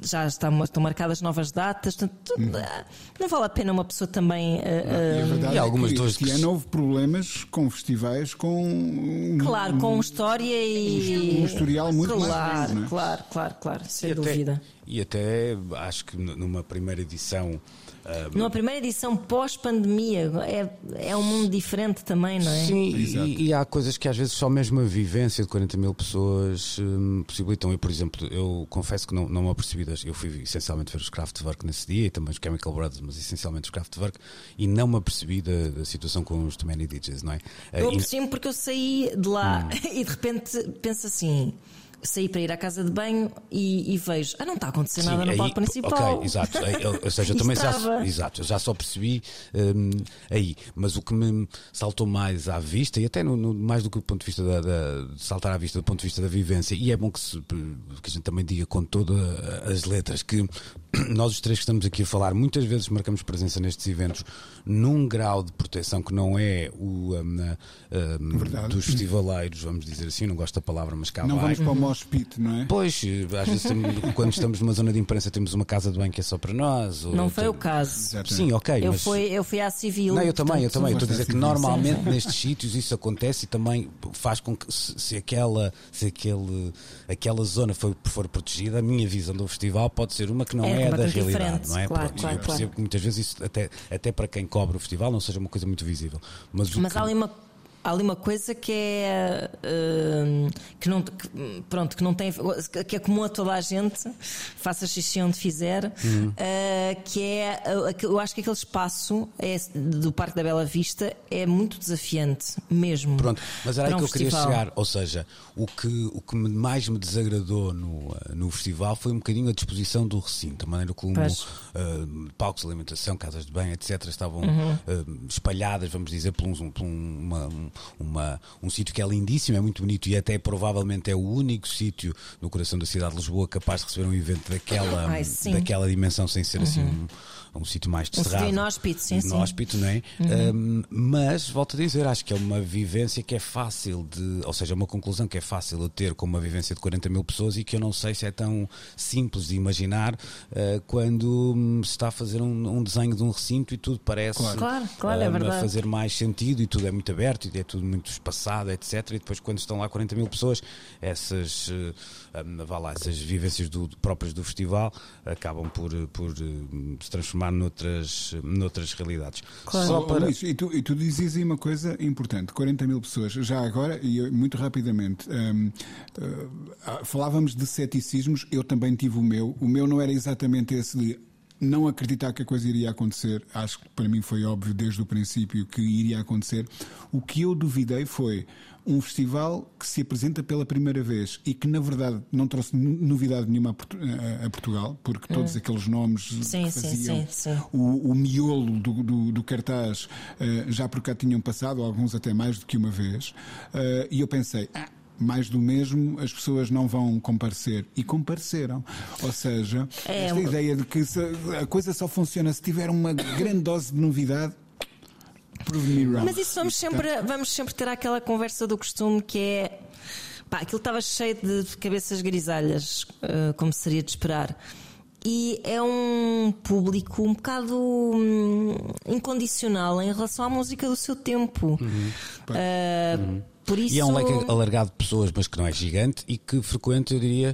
já estão, estão marcadas novas datas. Portanto, ah, não vale a pena uma pessoa também. ah, E a ah, verdade E é algumas que duas que- ano houve problemas com festivais com. Claro, com história e. Um historial muito mais claro, grande, não é? Claro, claro, claro, sem E até- dúvida. E até acho que numa primeira edição. ah, Numa primeira edição pós-pandemia, é, é um mundo diferente também, não é? Sim, e, e há coisas que às vezes só mesmo a vivência de 40 mil pessoas hum, possibilitam. Eu, por exemplo, eu confesso que não, não me apercebi das. Eu fui essencialmente ver os Kraftwerk nesse dia e também os Chemical Brothers, mas essencialmente os Kraftwerk, e não me apercebi da, da situação com os Too Many DJs, não é? Ah, Eu e- apercebi-me porque eu saí de lá Hum. *laughs* e de repente penso assim. Saí para ir à casa de banho e, e vejo, ah, não está a acontecer nada no aí- palco principal. Ok, exato. Aí, Ou seja, *laughs* eu também já, exato, eu já só percebi hum, aí. Mas o que me saltou mais à vista, e até no, no- mais do que do ponto de vista da, da- saltar à vista do ponto de vista da vivência, e é bom que, se- que a gente também diga com todas as letras que nós os três que estamos aqui a falar, muitas vezes marcamos presença nestes eventos num grau de proteção que não é o um, um, dos festivaleiros, vamos dizer assim, não gosto da palavra, mas cá Não vai. vamos para o mospit, não é? Pois, às vezes *laughs* quando estamos numa zona de imprensa temos uma casa de banho que é só para nós. ou- Não foi o caso. Exatamente. Sim, ok. Eu mas... fui, eu fui à civil. Não, eu também, eu também. Eu estou a dizer que Sim, sim. normalmente nestes sítios isso acontece e também faz com que se, se aquela, se aquele, aquela zona for, for protegida, a minha visão do festival pode ser uma que não É é, da realidade, não é? claro, Pronto, claro, eu percebo claro. que muitas vezes isso até, até para quem cobre o festival não seja uma coisa muito visível. Mas, Mas que- há ali uma. Há ali uma coisa que é hum, que não que, pronto que não tem que é comum a toda a gente faça xixi onde fizer Uhum. uh, que é uh, eu acho que aquele espaço é, do Parque da Bela Vista é muito desafiante mesmo Pronto, mas era aí para que um eu queria festival. chegar. Ou seja, o que, o que mais me desagradou no, eh, no festival foi um bocadinho a disposição do recinto, a maneira como eh, palcos de alimentação, casas de banho, etc., estavam Uhum. eh, espalhadas, vamos dizer, por um, por um- uma, uma- um sítio que é lindíssimo, é muito bonito e até provavelmente é o único sítio no coração da cidade de Lisboa capaz de receber um evento daquela, Ai, daquela dimensão sem ser assim um, um sítio mais Um descerrado. sítio inóspito, sim, sim. Inóspito, não é? Um, mas, volto a dizer, acho que é uma vivência que é fácil de. Ou seja, uma conclusão que é fácil de ter com uma vivência de 40 mil pessoas e que eu não sei se é tão simples de imaginar uh, quando hum, se está a fazer um, um desenho de um recinto e tudo parece. Claro. Claro, claro, é hum, verdade. Fazer mais sentido e tudo é muito aberto e é tudo muito espaçado, etc. E depois, quando estão lá 40 mil pessoas, essas, uh, hum, vá lá, essas vivências do, próprias do festival acabam por, por uh, se transformar noutras, noutras realidades. Claro. Só para. Luís, e, tu, e tu dizes aí uma coisa importante: 40 mil pessoas. Já agora, e eu, muito rapidamente, hum, ah, falávamos de ceticismos, eu também tive o meu. O meu não era exatamente esse de não acreditar que a coisa iria acontecer. Acho que para mim foi óbvio desde o princípio que iria acontecer. O que eu duvidei foi um festival que se apresenta pela primeira vez e que, na verdade, não trouxe no- novidade nenhuma a, Portu- a- a Portugal, porque todos aqueles nomes Hum. Sim, que faziam sim, sim. o, o miolo do, do, do cartaz eh, já por cá tinham passado, alguns até mais do que uma vez, eh, e eu pensei, ah, mais do mesmo, as pessoas não vão comparecer. E compareceram. Ou seja, É, esta ideia de que a coisa só funciona se tiver uma grande dose de novidade. Mas isso vamos sempre, vamos sempre ter aquela conversa do costume que é. Pá, aquilo estava cheio de cabeças grisalhas, eh, como seria de esperar. E é um público um bocado hum, incondicional em relação à música do seu tempo. Eh, Por isso. E é um leque alargado de pessoas, mas que não é gigante e que frequenta, eu diria,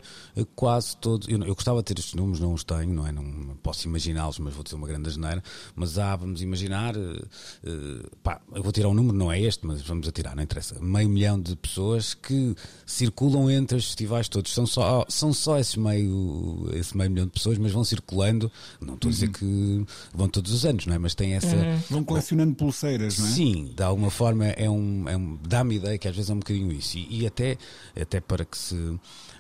quase todos. Eu, eu gostava de ter estes números, não os tenho, não é? Não posso imaginá-los, mas vou dizer uma grande asneira. Mas há, vamos imaginar, eh, eh, pá, eu vou tirar um número, não é este, mas vamos atirar, não interessa. Meio milhão de pessoas que circulam entre os festivais todos. São só, são só esses meio, esse meio milhão de pessoas, mas vão circulando. Não estou a dizer que vão todos os anos, não é? Mas tem essa. Vão colecionando pulseiras, não é? Sim, de alguma forma é um, é um dá-me ideia que às vezes é um bocadinho isso. E, e até, até para que se.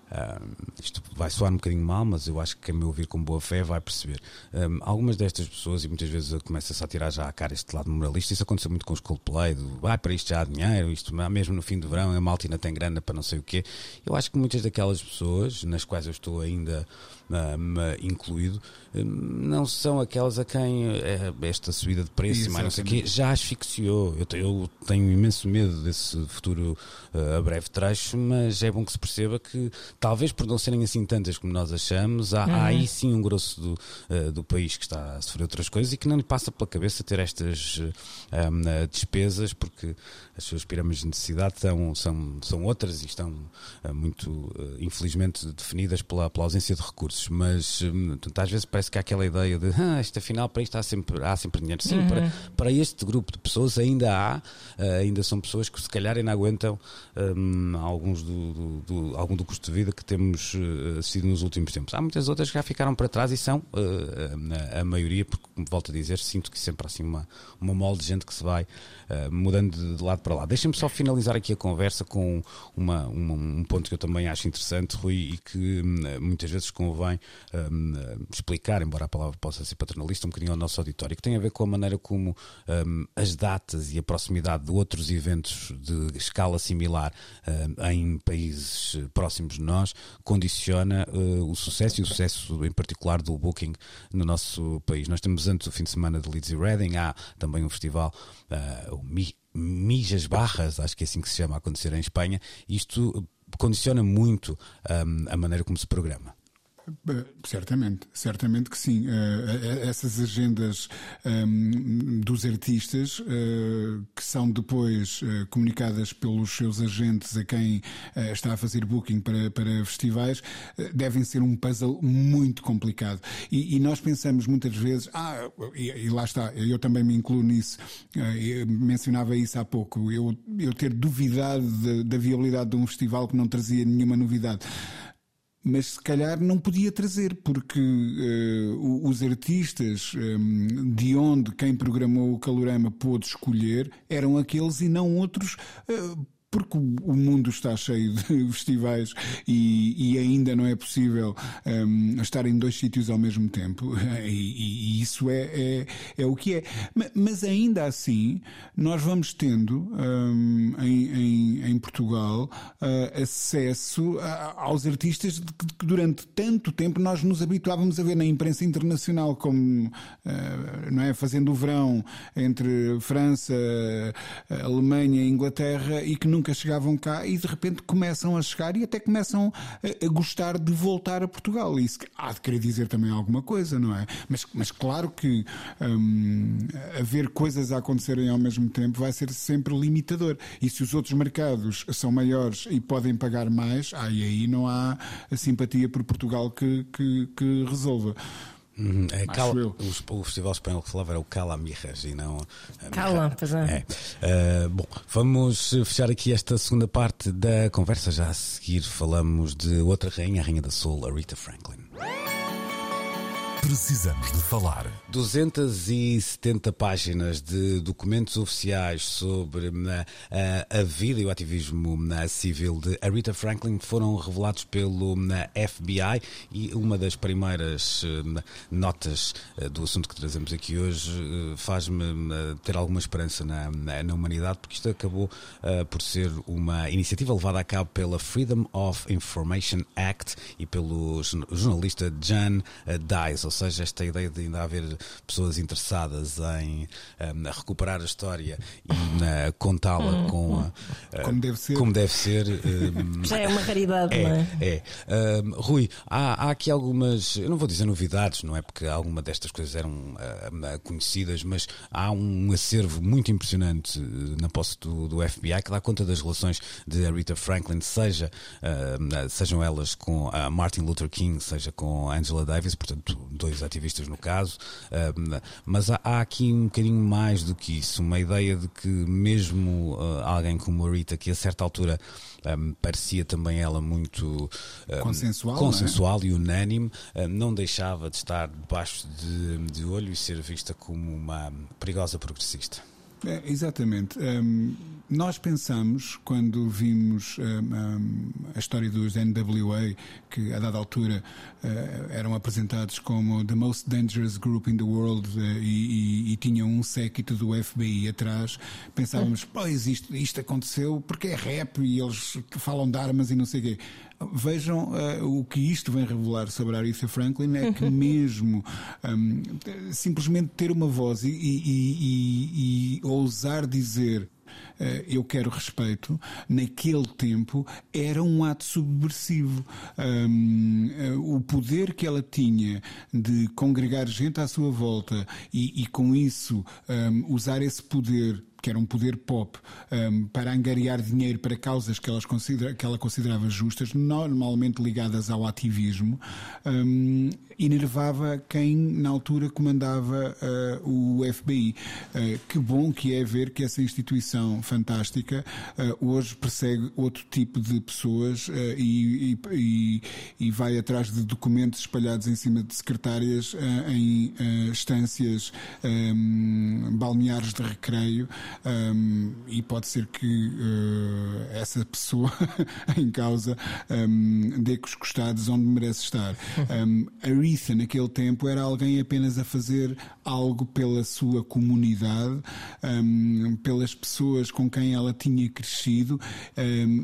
ah, isto vai soar um bocadinho mal, mas eu acho que quem me ouvir com boa fé vai perceber. Um, algumas destas pessoas, e muitas vezes começa-se a tirar já a cara este lado moralista, isso aconteceu muito com os Coldplay, do ah, para isto já há dinheiro, isto mesmo no fim do verão, a malta ainda tem grana para não sei o quê. Eu acho que muitas daquelas pessoas, nas quais eu estou ainda incluído, não são aquelas a quem eh, esta subida de preço mais não sei quê já asfixiou. Eu, te- eu tenho imenso medo desse futuro eh, a breve trecho, mas é bom que se perceba que, talvez por não serem assim tantas como nós achamos, há, há aí sim um grosso do, eh, do país que está a sofrer outras coisas e que não lhe passa pela cabeça ter estas um, despesas, porque as suas pirâmides de necessidade são, são, são outras e estão muito, infelizmente, definidas pela, pela ausência de recursos. Mas hum, portanto, às vezes parece que há aquela ideia de ah, isto afinal para isto há sempre, há sempre dinheiro. Sim, para, para este grupo de pessoas ainda há, eh, ainda são pessoas que se calhar ainda aguentam hum, alguns do, do, do- algum do custo de vida que temos eh, assistido nos últimos tempos. Há muitas outras que já ficaram para trás e são eh, a, a maioria, porque, como volto a dizer, sinto que sempre há assim uma, uma mole de gente que se vai eh, mudando de, de lado para lá. Deixem-me só finalizar aqui a conversa com uma, uma- um ponto que eu também acho interessante, Rui, e que hum, muitas vezes convém hum, explicar, embora a palavra possa ser paternalista, um bocadinho ao nosso auditório, que tem a ver com a maneira como hum, as datas e a proximidade de outros eventos de escala similar em países próximos de nós condiciona o sucesso e o sucesso em particular do Booking no nosso país. Nós temos antes o fim de semana de Leeds e Reading, há também um festival, o Mijas Barras, acho que é assim que se chama a acontecer em Espanha. Isto condiciona muito um, a maneira como se programa. Certamente, certamente que sim. Uh, essas agendas ehm, dos artistas, que são depois comunicadas pelos seus agentes a quem está a fazer booking para, para festivais, devem ser um puzzle muito complicado. E, e nós pensamos muitas vezes, ah, e, e, lá está, eu também me incluo nisso, mencionava isso há pouco, eu, eu ter duvidado da, da viabilidade de um festival que não trazia nenhuma novidade mas se calhar não podia trazer, porque uh, os artistas um, ehm, de onde quem programou o Calorama pôde escolher eram aqueles e não outros. Uh, porque o mundo está cheio de *laughs* festivais e, e ainda não é possível um, estar em dois sítios ao mesmo tempo, *laughs* e, e isso é, é, é, o que é. Mas ainda assim, nós vamos tendo um, em, em, em, Portugal uh, acesso a, aos artistas que durante tanto tempo nós nos habituávamos a ver na imprensa internacional, como uh, não é, fazendo o verão entre França, Alemanha e Inglaterra, e que nunca nunca chegavam cá e de repente começam a chegar e até começam a, a gostar de voltar a Portugal. Isso há de querer dizer também alguma coisa, não é? Mas, mas claro que hum, haver coisas a acontecerem ao mesmo tempo vai ser sempre limitador. E se os outros mercados são maiores e podem pagar mais, aí, aí não há a simpatia por Portugal que, que, que resolva. Uhum, é, Cal, o, o, festival espanhol que falava era o Calamirras e não. Cala, pois é. é. Uh, bom, vamos fechar aqui esta segunda parte da conversa. Já a seguir falamos de outra rainha, a Rainha da Soul, a Rita Franklin. Precisamos de falar. 270 páginas de documentos oficiais sobre a, a, a vida e o ativismo na civil de Aretha Franklin foram revelados pelo FBI e uma das primeiras notas eh, do assunto que trazemos aqui hoje eh, faz-me ter alguma esperança na, na, humanidade, porque isto acabou por ser uma iniciativa levada a cabo pela Freedom of Information Act e pelo jornalista John Dice. Seja, esta ideia de ainda haver pessoas interessadas em um, recuperar a história e uh, contá-la hum, com hum. Uh, como deve ser. Como deve ser um, *laughs* Já é uma raridade, é, não é? É. Um, Rui, há, há, aqui algumas, eu não vou dizer novidades, não é porque alguma destas coisas eram uh, conhecidas, mas há um acervo muito impressionante uh, na posse do, do, FBI que dá conta das relações de Rita Franklin, seja, uh, sejam elas com a Martin Luther King, seja com a Angela Davis, portanto, dois ativistas no caso, mas há, há, aqui um bocadinho mais do que isso, uma ideia de que mesmo ah, alguém como a Rita, que a certa altura um, parecia também ela muito um, consensual, consensual é? e unânime, um, não deixava de estar debaixo de, de olho e ser vista como uma perigosa progressista. É, exatamente. Um, nós pensamos, quando vimos um, um, a história dos NWA, que a dada altura uh, eram apresentados como the most dangerous group in the world uh, e, e, e, tinham um séquito do FBI atrás, pensávamos, pois isto, isto aconteceu porque é rap e eles falam de armas e não sei o quê. Vejam uh, o que isto vem revelar sobre a Aretha Franklin é que *laughs* mesmo um, simplesmente ter uma voz e, e, e, e ousar dizer uh, eu quero respeito, naquele tempo era um ato subversivo. Um, uh, o poder que ela tinha de congregar gente à sua volta e, e com isso um, usar esse poder que era um poder pop, um, para angariar dinheiro para causas que, elas considera, que ela considerava justas, normalmente ligadas ao ativismo, um, enervava quem na altura comandava uh, o FBI. Uh, que bom que é ver que essa instituição fantástica uh, hoje persegue outro tipo de pessoas e, e, e, vai atrás de documentos espalhados em cima de secretárias em estâncias um, balneares de recreio um, e pode ser que uh, essa pessoa *laughs* em causa um, dê com os costados onde merece estar. Um, Aretha, naquele tempo, era alguém apenas a fazer algo pela sua comunidade, um, pelas pessoas com quem ela tinha crescido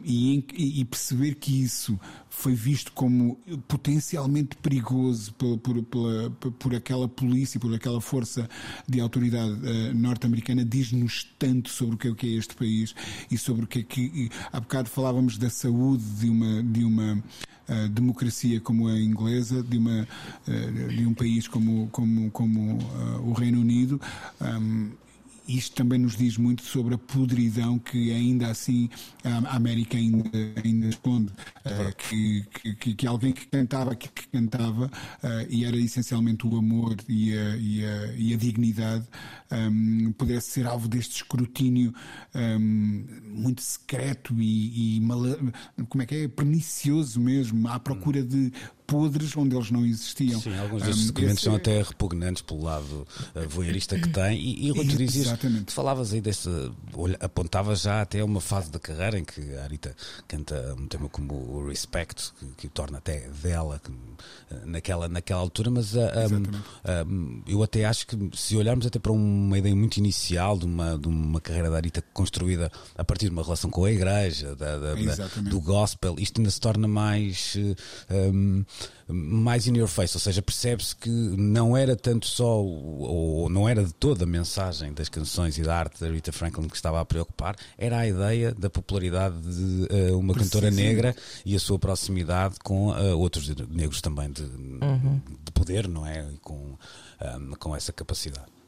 e, e, perceber que isso foi visto como potencialmente perigoso por, por, por, por aquela polícia, por aquela força de autoridade uh, norte-americana, diz-nos tanto sobre o que é, o que é este país e sobre o que é que. E, há bocado falávamos da saúde de uma. De uma Uh, democracia como a inglesa, de, uma, uh, de um país como, como, como o Reino Unido. Um, isto também nos diz muito sobre a podridão que ainda assim a América ainda, ainda esconde. Uh, que, que, que, alguém que cantava, que, que cantava, uh, e era essencialmente o amor e a, e a, e a dignidade, um, pudesse ser alvo deste escrutínio um, muito secreto e, e mal, como é que é? Pernicioso mesmo, à procura de podres onde eles não existiam. Sim, alguns destes documentos esse... são até repugnantes pelo lado uh, voyeurista que tem. E, e dizias, tu falavas aí desse. apontavas já até uma fase da carreira em que a Arita canta um tema como o Respect, que, que o torna até dela que, uh, naquela, naquela altura, mas uh, um, eu até acho que se olharmos até para uma ideia muito inicial de uma, de uma carreira da Arita construída a partir de uma relação com a igreja, da, da, da, do gospel, isto ainda se torna mais. Um, mais in your face, ou seja, percebe-se que não era tanto só, ou não era de toda a mensagem das canções e da arte da Rita Franklin que estava a preocupar, era a ideia da popularidade de uh, uma cantora negra e a sua proximidade com uh, outros negros também de, uhum. de, poder, não é? Com, um, eh, com essa capacidade.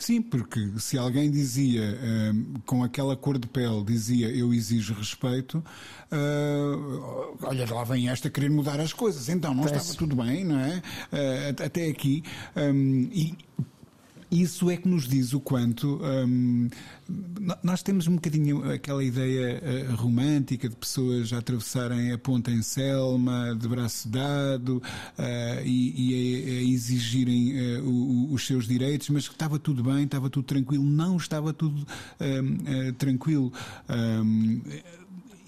Sim, porque se alguém dizia uh, com aquela cor de pele, dizia eu exijo respeito, uh, olha, lá vem esta querer mudar as coisas. Então não estava tudo bem, não é? Uh, até aqui. Um, e isso é que nos diz o quanto um, nós temos um bocadinho aquela ideia uh, romântica de pessoas a atravessarem a ponta em Selma, de braço dado uh, e, e a, a, exigirem uh, o, os seus direitos, mas que estava tudo bem, estava tudo tranquilo. Não estava tudo hum, tranquilo. Um,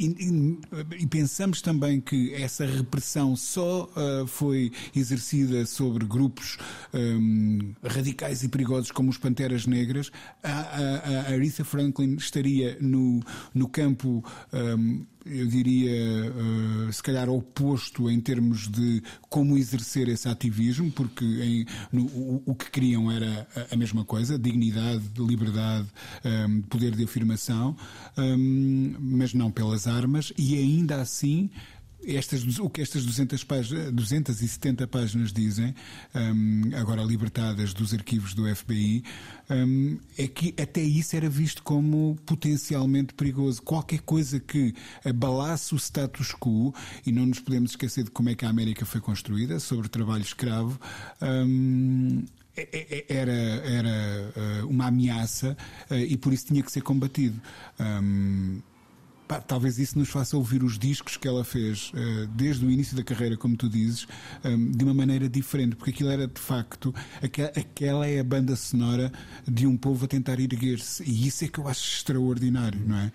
e, e, pensamos também que essa repressão só uh, foi exercida sobre grupos um, radicais e perigosos como os Panteras Negras, a, a, a Aretha Franklin estaria no, no campo um, eu diria, uh, se calhar oposto em termos de como exercer esse ativismo, porque em, no, o, o, que queriam era a, a, mesma coisa, dignidade, liberdade, um, ehm, poder de afirmação, um, ehm, mas não pelas armas, e ainda assim estas, o que estas 200 páginas, 270 páginas dizem, um, agora libertadas dos arquivos do FBI, um, é que até isso era visto como potencialmente perigoso. Qualquer coisa que abalasse o status quo, e não nos podemos esquecer de como é que a América foi construída, sobre trabalho escravo, um, é, é, é, era, era uh, uma ameaça uh, e por isso tinha que ser combatido. Um, pá, talvez isso nos faça ouvir os discos que ela fez uh, desde o início da carreira, como tu dizes, um, ehm, de uma maneira diferente, porque aquilo era de facto, aquela, é a banda sonora de um povo a tentar erguer-se, e isso é que eu acho extraordinário, não é?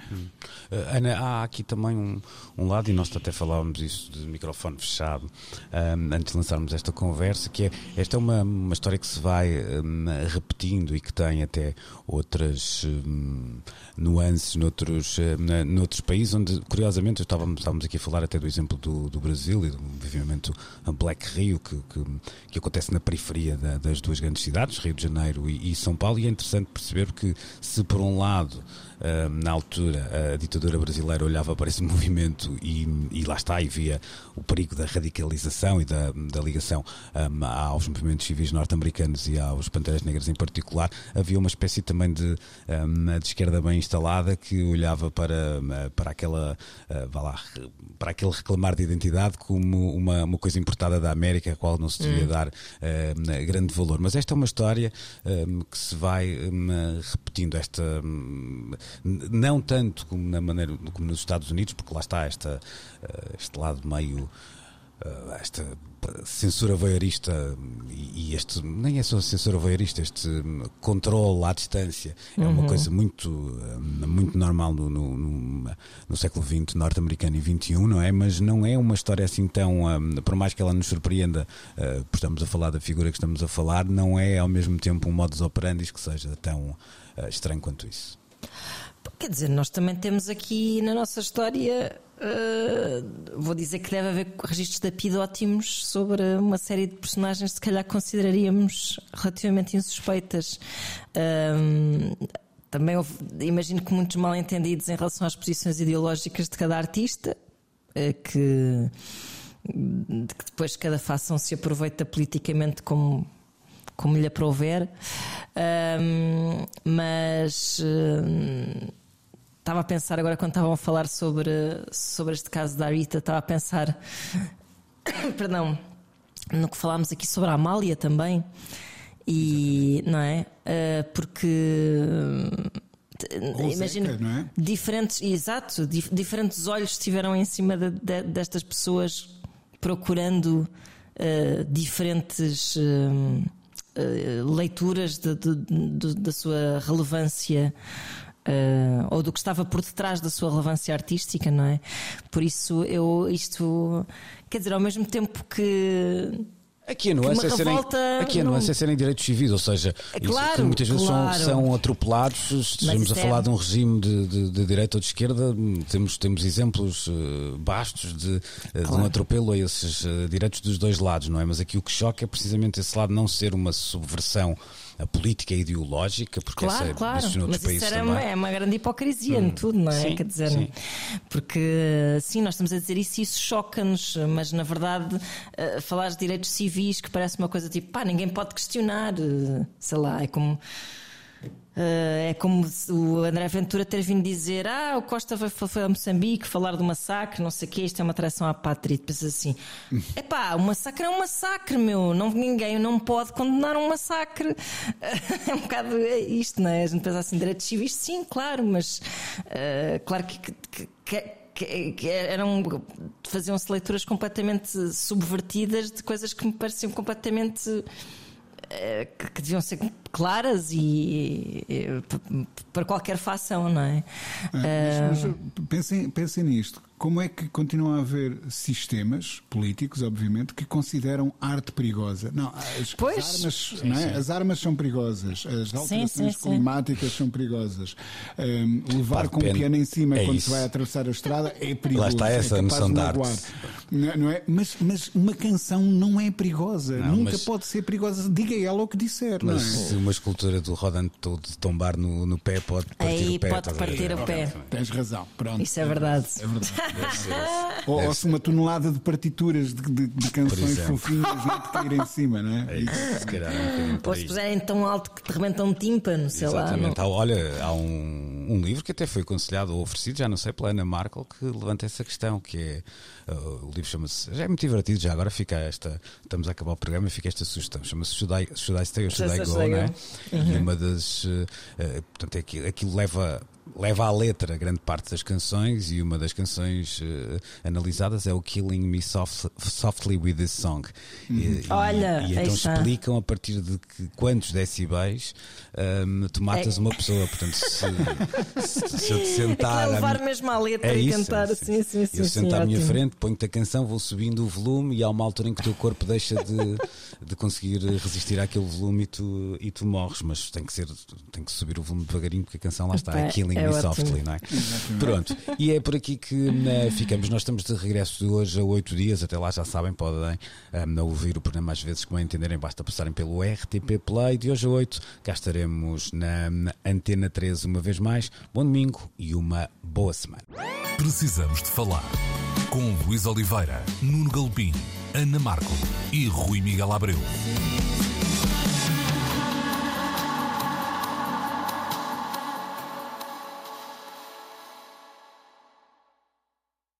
Uh, Ana, há aqui também um, um, lado, e nós até falávamos isso de microfone fechado um, ehm, antes de lançarmos esta conversa, que é esta é uma, uma história que se vai um, repetindo e que tem até outras nuances noutros, uh, noutros países onde, curiosamente, estávamos, estávamos aqui a falar até do exemplo do, do Brasil e do movimento Black Rio, que, que, que acontece na periferia da, das duas grandes cidades, Rio de Janeiro e, e São Paulo, e é interessante perceber que, se por um lado na altura, a ditadura brasileira olhava para esse *laughs* movimento e, e lá está, e via o perigo da radicalização e da, da ligação um, aos movimentos civis norte-americanos e aos Panteras Negras em particular. Havia uma espécie também de, um, de esquerda bem instalada que olhava para, para, aquela, uh, vá lá, para aquele reclamar de identidade como uma, uma coisa importada da América, a qual não se devia hum. dar uh, grande valor. Mas esta é uma história um, que se vai repetindo, esta não tanto como na maneira como nos Estados Unidos, porque lá está esta, eh, este lado meio uh, esta censura voyeurista e, este nem é só censura voyeurista, este controle à distância é uma uhum. coisa muito muito normal no, no, no, no século XX norte-americano e XXI, não é? Mas não é uma história assim tão, um, por mais que ela nos surpreenda, uh, por estamos a falar da figura que estamos a falar, não é ao mesmo tempo um modus operandi que seja tão uh, estranho quanto isso. Quer dizer, nós também temos aqui na nossa história, uh, vou dizer que deve haver registros de apid ótimos sobre uma série de personagens que se calhar consideraríamos relativamente insuspeitas. Uh, também houve, imagino que muitos mal entendidos em relação às posições ideológicas de cada artista, uh, que, que depois cada fação se aproveita politicamente como como lhe aprouver, um, mas um, estava a pensar agora quando estavam a falar sobre, sobre este caso da Rita, estava a pensar, *coughs* perdão, no que falámos aqui sobre a Amália também, e não é? Uh, porque imagino é? diferentes, exato, dif, diferentes olhos estiveram em cima de, de, destas pessoas procurando uh, diferentes uh, leituras de, da sua relevância uh, ou do que estava por detrás da sua relevância artística, não é? Por isso eu isto quer dizer, ao mesmo tempo que Aqui a nuance, é serem, aqui a nuance não... é serem direitos civis, ou seja, é claro, que muitas vezes claro. são, são atropelados. Estamos a é... falar de um regime de, de, de, direita ou de esquerda, temos, temos exemplos uh, bastos de, claro. de um atropelo a esses uh, direitos dos dois lados, não é? Mas aqui o que choca é precisamente esse lado não ser uma subversão a política ideológica, porque claro, essa claro. Mas isso era uma, é uma grande hipocrisia hum. em tudo, não é? Sim, Quer dizer, sim. porque sim, nós estamos a dizer isso e isso choca-nos, mas na verdade uh, falar de direitos civis que parece uma coisa tipo, pá, ninguém pode questionar, uh, sei lá, é como Uh, é como o André Ventura ter vindo dizer: Ah, o Costa foi, foi a Moçambique falar do massacre, não sei o quê, isto é uma traição à pátria. Pensa assim: é pá, o massacre é um massacre, meu. Não, ninguém não pode condenar um massacre. *laughs* é um bocado isto, não é? A gente pensa assim: direitos civis, sim, claro, mas uh, claro que, que, que que, eram faziam-se leituras completamente subvertidas de coisas que me pareciam completamente que, que deviam ser claras e, e, para qualquer fação, não é? é mas, mas pensem, pensem nisto. Como é que continuam a haver sistemas políticos, obviamente, que consideram arte perigosa? Não, as, pois, as armas, sim, não é? as armas são perigosas, as alterações sim, sim, climáticas são perigosas. Um, levar com um piano em cima é quando isso. se vai atravessar a estrada é perigoso. Lá está essa é noção de arte. Não é? Mas, mas uma canção não é perigosa, não, nunca mas... pode ser perigosa. Diga ela o que disser. Mas não é? se uma escultura do Rodando todo de tombar no, no pé pode partir Aí o pé. pode partir o pé. Tens razão. Pronto. Isso é verdade. É verdade ou, ou se uma tonelada de partituras de, de, de canções fofinhas não te cair em cima, não é? é isso, se calhar, um ou se puserem tão alto que te rebentam um tímpano, sei Exatamente. lá. Há, olha, há um, um livro que até foi aconselhado ou oferecido, já não sei, pela Ana Markel, que levanta essa questão, que é Uh, o livro chama-se. Já é muito divertido, já agora fica esta. Estamos a acabar o programa e fica esta sugestão. Chama-se Should I, Should I Stay or Should I Go? Né? Uhum. E uma das. Uh, portanto, é aquilo, aquilo leva leva à letra grande parte das canções e uma das canções uh, analisadas é o Killing Me Soft, Softly with This Song. Uhum. E, Olha, e, e então explicam a partir de que, quantos decibéis um, ehm, tu matas é. uma pessoa. Portanto, se, *laughs* se, se eu te sentar. É levar mesmo à letra é e isso, cantar assim, sim, sim. Eu sim, sento à minha frente, ponho-te a canção, vou subindo o volume e há uma altura em que o teu corpo deixa de, de conseguir resistir àquele volume e tu, e tu morres. Mas tem que, ser, tem que subir o volume devagarinho porque a canção lá está. É Killing é Me Softly, não é? Pronto. E é por aqui que né, ficamos. Nós estamos de regresso de hoje a oito dias. Até lá já sabem, podem um, ouvir o programa às vezes, como entenderem, basta passarem pelo RTP Play. De hoje a oito, cá estaremos na, na Antena 13 uma vez mais. Bom domingo e uma boa semana. Precisamos de falar com Luís Oliveira, Nuno Galpim, Ana Marco e Rui Miguel Abreu.